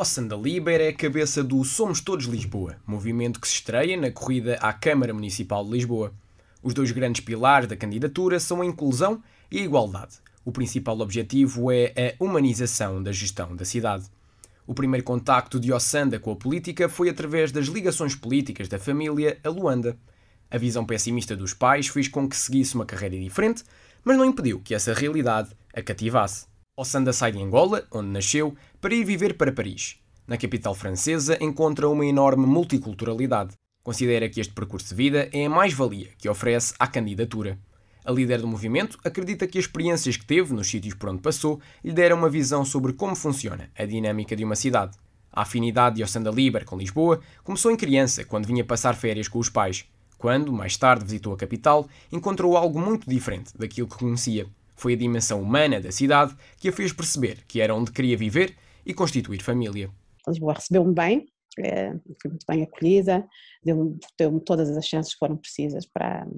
Ossanda Liber é a cabeça do Somos Todos Lisboa, movimento que se estreia na corrida à Câmara Municipal de Lisboa. Os dois grandes pilares da candidatura são a inclusão e a igualdade. O principal objetivo é a humanização da gestão da cidade. O primeiro contacto de Ossanda com a política foi através das ligações políticas da família a Luanda. A visão pessimista dos pais fez com que seguisse uma carreira diferente, mas não impediu que essa realidade a cativasse. Ossanda sai de Angola, onde nasceu, para ir viver para Paris. Na capital francesa encontra uma enorme multiculturalidade. Considera que este percurso de vida é a mais-valia que oferece à candidatura. A líder do movimento acredita que as experiências que teve nos sítios por onde passou lhe deram uma visão sobre como funciona a dinâmica de uma cidade. A afinidade de Ossanda Liber com Lisboa começou em criança, quando vinha passar férias com os pais. Quando, mais tarde, visitou a capital, encontrou algo muito diferente daquilo que conhecia. Foi a dimensão humana da cidade que a fez perceber que era onde queria viver e constituir família. Lisboa recebeu-me bem, é, fui muito bem acolhida, deu-me deu todas as chances que foram precisas para,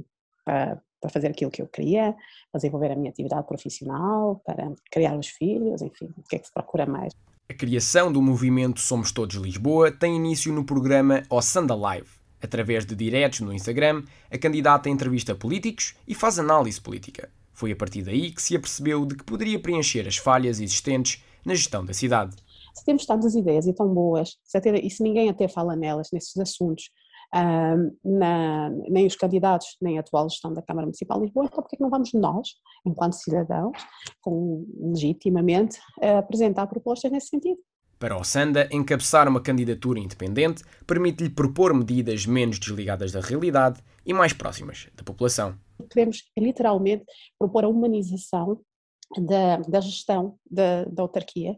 para, para, fazer aquilo que eu queria, para desenvolver a minha atividade profissional, para criar os filhos, enfim, o que é que se procura mais. A criação do movimento Somos Todos Lisboa tem início no programa Ossanda Live. Através de diretos no Instagram, a candidata entrevista políticos e faz análise política. Foi a partir daí que se apercebeu de que poderia preencher as falhas existentes na gestão da cidade. Se temos tantas ideias e tão boas, se até, e se ninguém até fala nelas, nesses assuntos, na, nem os candidatos, nem a atual gestão da Câmara Municipal de Lisboa, então porque é que não vamos nós, enquanto cidadãos, com, legitimamente, apresentar propostas nesse sentido? Para o Sanda, encabeçar uma candidatura independente permite-lhe propor medidas menos desligadas da realidade e mais próximas da população. Queremos, literalmente, propor a humanização da, da gestão da, da autarquia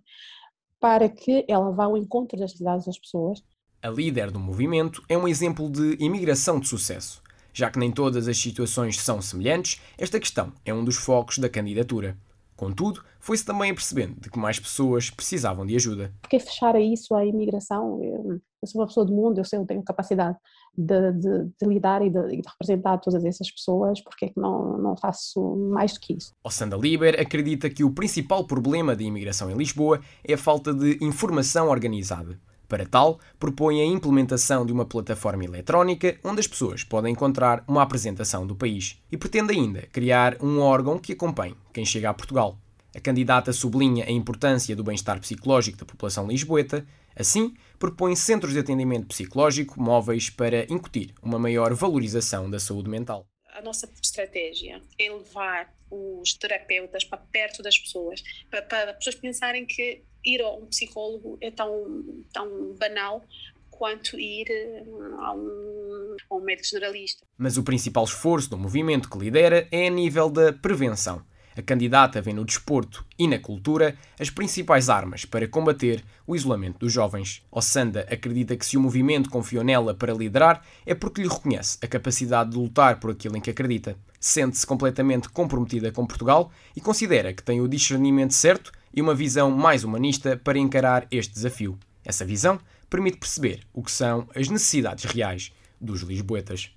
para que ela vá ao encontro das necessidades das pessoas. A líder do movimento é um exemplo de imigração de sucesso. Já que nem todas as situações são semelhantes, esta questão é um dos focos da candidatura. Contudo, foi-se também apercebendo de que mais pessoas precisavam de ajuda. Por que fechar a isso a imigração? Eu, eu, sou uma pessoa do mundo, eu sei, eu tenho capacidade de, de, de lidar e de, de, representar todas essas pessoas, porque é que não, não faço mais do que isso? Ossanda Liber acredita que o principal problema da imigração em Lisboa é a falta de informação organizada. Para tal, propõe a implementação de uma plataforma eletrónica onde as pessoas podem encontrar uma apresentação do país e pretende ainda criar um órgão que acompanhe quem chega a Portugal. A candidata sublinha a importância do bem-estar psicológico da população lisboeta, assim, propõe centros de atendimento psicológico móveis para incutir uma maior valorização da saúde mental. A nossa estratégia é levar os terapeutas para perto das pessoas, para, para as pessoas pensarem que ir a um psicólogo é tão, tão banal quanto ir eh, a um, a um médico generalista. Mas o principal esforço do movimento que lidera é a nível da prevenção. A candidata vê no desporto e na cultura as principais armas para combater o isolamento dos jovens. Ossanda acredita que se o movimento confiou nela para liderar é porque lhe reconhece a capacidade de lutar por aquilo em que acredita. Sente-se completamente comprometida com Portugal e considera que tem o discernimento certo e uma visão mais humanista para encarar este desafio. Essa visão permite perceber o que são as necessidades reais dos lisboetas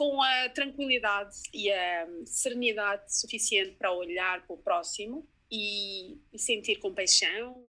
com a tranquilidade e a serenidade suficiente para olhar para o próximo e sentir compaixão